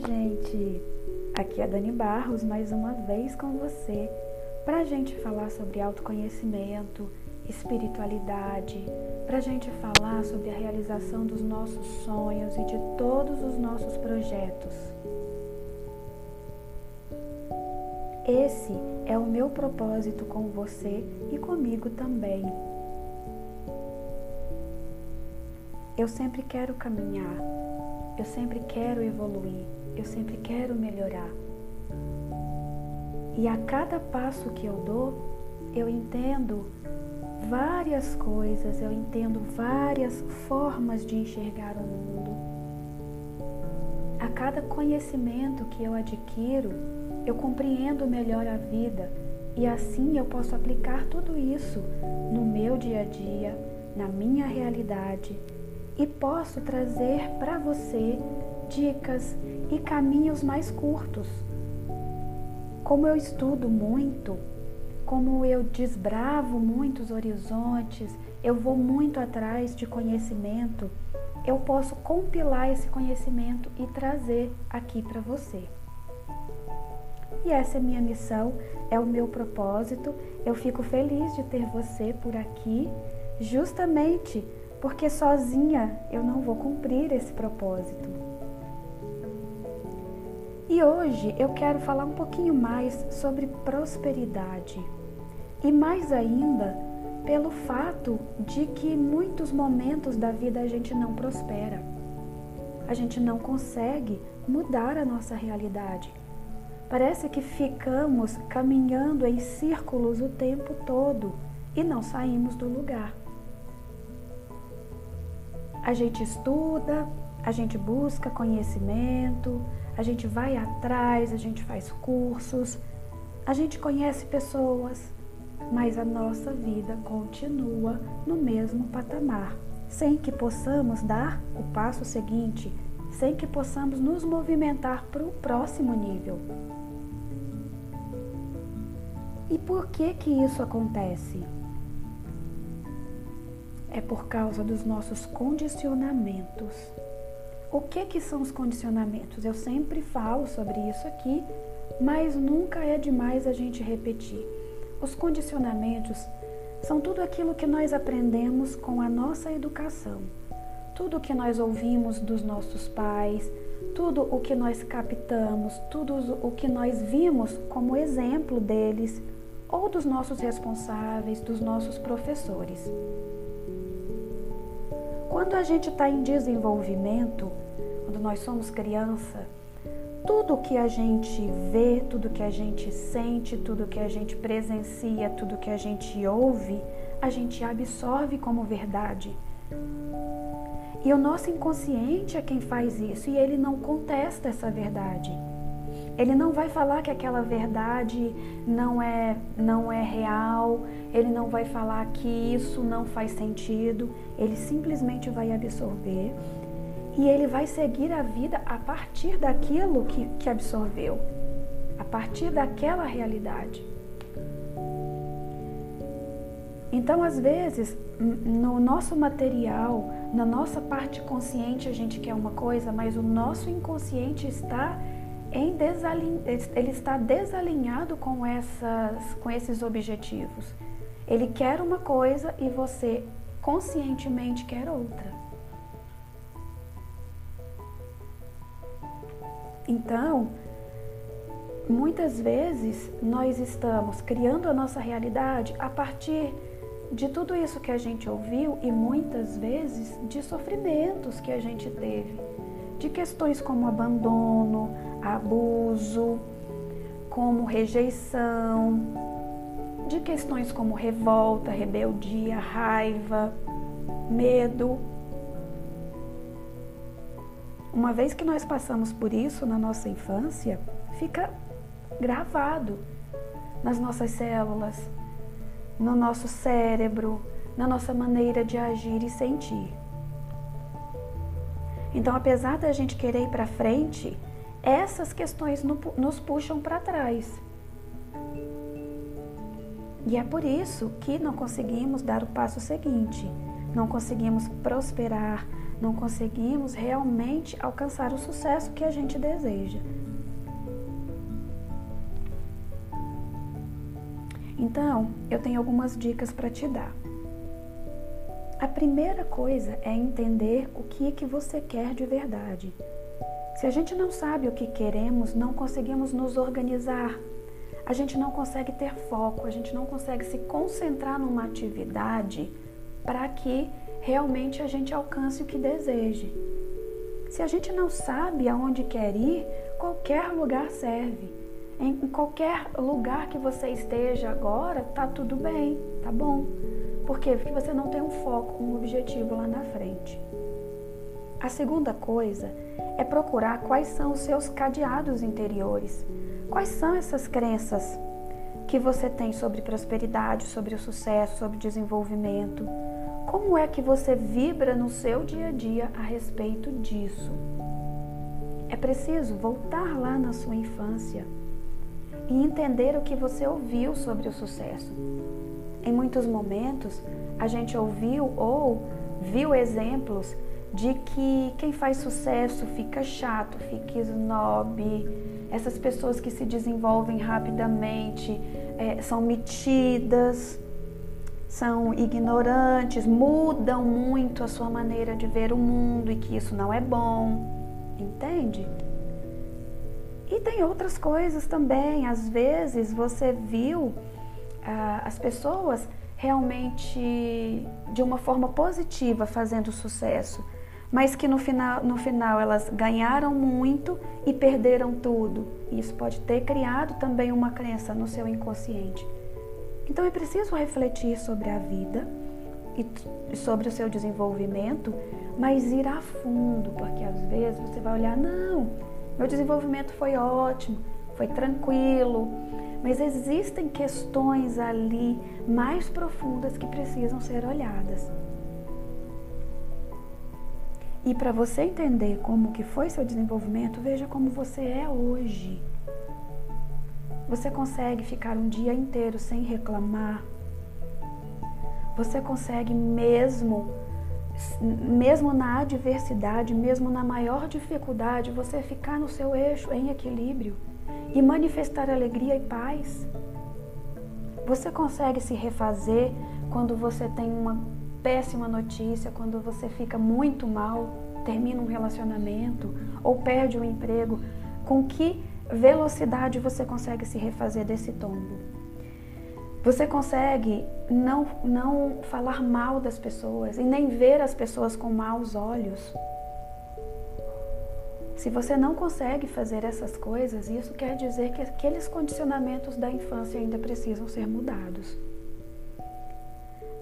gente! Aqui é Dani Barros mais uma vez com você para a gente falar sobre autoconhecimento, espiritualidade, para a gente falar sobre a realização dos nossos sonhos e de todos os nossos projetos. Esse é o meu propósito com você e comigo também. Eu sempre quero caminhar, eu sempre quero evoluir, eu sempre quero melhorar. E a cada passo que eu dou, eu entendo várias coisas, eu entendo várias formas de enxergar o mundo. A cada conhecimento que eu adquiro, eu compreendo melhor a vida e assim eu posso aplicar tudo isso no meu dia a dia, na minha realidade e posso trazer para você dicas e caminhos mais curtos. Como eu estudo muito, como eu desbravo muitos horizontes, eu vou muito atrás de conhecimento, eu posso compilar esse conhecimento e trazer aqui para você. E essa é minha missão, é o meu propósito. Eu fico feliz de ter você por aqui, justamente porque sozinha eu não vou cumprir esse propósito. E hoje eu quero falar um pouquinho mais sobre prosperidade. E mais ainda, pelo fato de que muitos momentos da vida a gente não prospera. A gente não consegue mudar a nossa realidade. Parece que ficamos caminhando em círculos o tempo todo e não saímos do lugar. A gente estuda, a gente busca conhecimento, a gente vai atrás, a gente faz cursos, a gente conhece pessoas, mas a nossa vida continua no mesmo patamar, sem que possamos dar o passo seguinte, sem que possamos nos movimentar para o próximo nível. E por que que isso acontece? é por causa dos nossos condicionamentos. O que que são os condicionamentos? Eu sempre falo sobre isso aqui, mas nunca é demais a gente repetir. Os condicionamentos são tudo aquilo que nós aprendemos com a nossa educação. Tudo o que nós ouvimos dos nossos pais, tudo o que nós captamos, tudo o que nós vimos como exemplo deles ou dos nossos responsáveis, dos nossos professores. Quando a gente está em desenvolvimento, quando nós somos criança, tudo que a gente vê, tudo que a gente sente, tudo que a gente presencia, tudo que a gente ouve, a gente absorve como verdade. E o nosso inconsciente é quem faz isso e ele não contesta essa verdade. Ele não vai falar que aquela verdade não é, não é real, ele não vai falar que isso não faz sentido, ele simplesmente vai absorver. E ele vai seguir a vida a partir daquilo que, que absorveu, a partir daquela realidade. Então, às vezes, no nosso material, na nossa parte consciente, a gente quer uma coisa, mas o nosso inconsciente está em desalin... ele está desalinhado com, essas, com esses objetivos. Ele quer uma coisa e você conscientemente quer outra. Então, muitas vezes nós estamos criando a nossa realidade a partir de tudo isso que a gente ouviu e muitas vezes de sofrimentos que a gente teve, de questões como abandono, abuso, como rejeição, de questões como revolta, rebeldia, raiva, medo. Uma vez que nós passamos por isso na nossa infância, fica gravado nas nossas células, no nosso cérebro, na nossa maneira de agir e sentir. Então, apesar da gente querer ir para frente, essas questões nos puxam para trás. E é por isso que não conseguimos dar o passo seguinte. não conseguimos prosperar, não conseguimos realmente alcançar o sucesso que a gente deseja. Então, eu tenho algumas dicas para te dar. A primeira coisa é entender o que é que você quer de verdade. Se a gente não sabe o que queremos, não conseguimos nos organizar. A gente não consegue ter foco, a gente não consegue se concentrar numa atividade para que realmente a gente alcance o que deseje. Se a gente não sabe aonde quer ir, qualquer lugar serve. Em qualquer lugar que você esteja agora, tá tudo bem, tá bom. Por quê? Porque você não tem um foco, um objetivo lá na frente. A segunda coisa é procurar quais são os seus cadeados interiores. Quais são essas crenças que você tem sobre prosperidade, sobre o sucesso, sobre desenvolvimento? Como é que você vibra no seu dia a dia a respeito disso? É preciso voltar lá na sua infância e entender o que você ouviu sobre o sucesso. Em muitos momentos, a gente ouviu ou viu exemplos de que quem faz sucesso fica chato, fica snob, essas pessoas que se desenvolvem rapidamente é, são metidas, são ignorantes, mudam muito a sua maneira de ver o mundo e que isso não é bom, entende? E tem outras coisas também. Às vezes você viu ah, as pessoas realmente de uma forma positiva fazendo sucesso, mas que no final, no final elas ganharam muito e perderam tudo. Isso pode ter criado também uma crença no seu inconsciente. Então é preciso refletir sobre a vida e sobre o seu desenvolvimento, mas ir a fundo, porque às vezes você vai olhar, não, meu desenvolvimento foi ótimo, foi tranquilo, mas existem questões ali mais profundas que precisam ser olhadas. E para você entender como que foi seu desenvolvimento, veja como você é hoje. Você consegue ficar um dia inteiro sem reclamar? Você consegue mesmo mesmo na adversidade, mesmo na maior dificuldade, você ficar no seu eixo em equilíbrio e manifestar alegria e paz. Você consegue se refazer quando você tem uma péssima notícia, quando você fica muito mal, termina um relacionamento ou perde um emprego. Com que velocidade você consegue se refazer desse tombo? Você consegue não, não falar mal das pessoas e nem ver as pessoas com maus olhos. Se você não consegue fazer essas coisas, isso quer dizer que aqueles condicionamentos da infância ainda precisam ser mudados.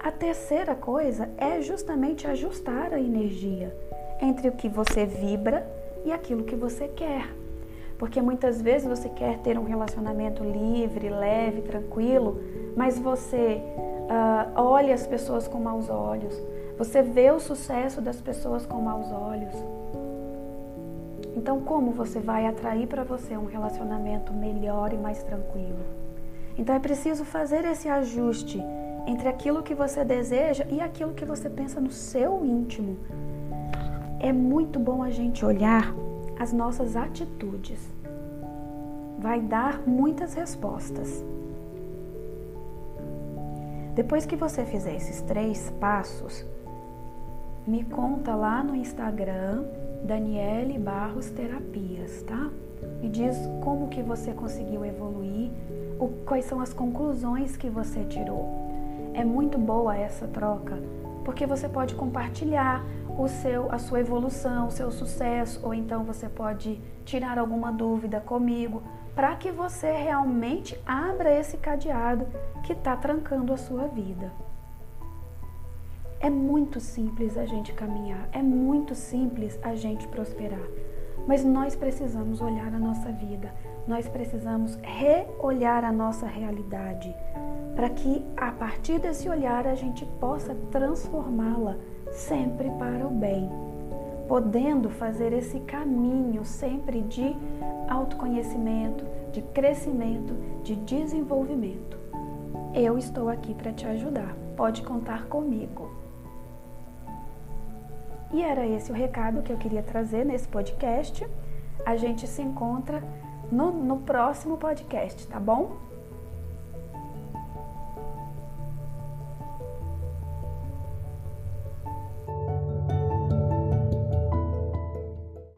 A terceira coisa é justamente ajustar a energia entre o que você vibra e aquilo que você quer. Porque muitas vezes você quer ter um relacionamento livre, leve, tranquilo, mas você uh, olha as pessoas com maus olhos, você vê o sucesso das pessoas com maus olhos. Então, como você vai atrair para você um relacionamento melhor e mais tranquilo? Então, é preciso fazer esse ajuste entre aquilo que você deseja e aquilo que você pensa no seu íntimo. É muito bom a gente olhar as nossas atitudes. Vai dar muitas respostas. Depois que você fizer esses três passos, me conta lá no Instagram Daniele Barros Terapias, tá? Me diz como que você conseguiu evoluir, quais são as conclusões que você tirou. É muito boa essa troca, porque você pode compartilhar o seu, a sua evolução, o seu sucesso, ou então você pode tirar alguma dúvida comigo, para que você realmente abra esse cadeado que está trancando a sua vida. É muito simples a gente caminhar, é muito simples a gente prosperar, mas nós precisamos olhar a nossa vida, nós precisamos reolhar a nossa realidade, para que a partir desse olhar a gente possa transformá-la sempre para o bem podendo fazer esse caminho sempre de autoconhecimento, de crescimento, de desenvolvimento. Eu estou aqui para te ajudar. Pode contar comigo. E era esse o recado que eu queria trazer nesse podcast. A gente se encontra no, no próximo podcast, tá bom?